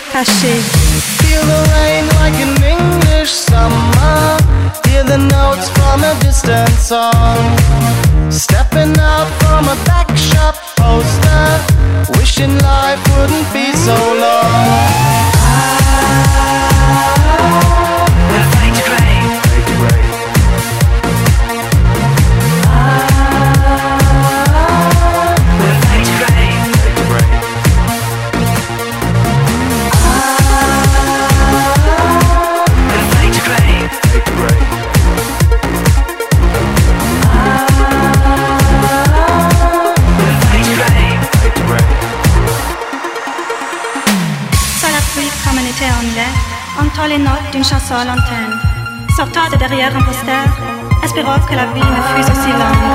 cachê. sortant de derrière un poster, espérant que la vie ne fût aussi longue.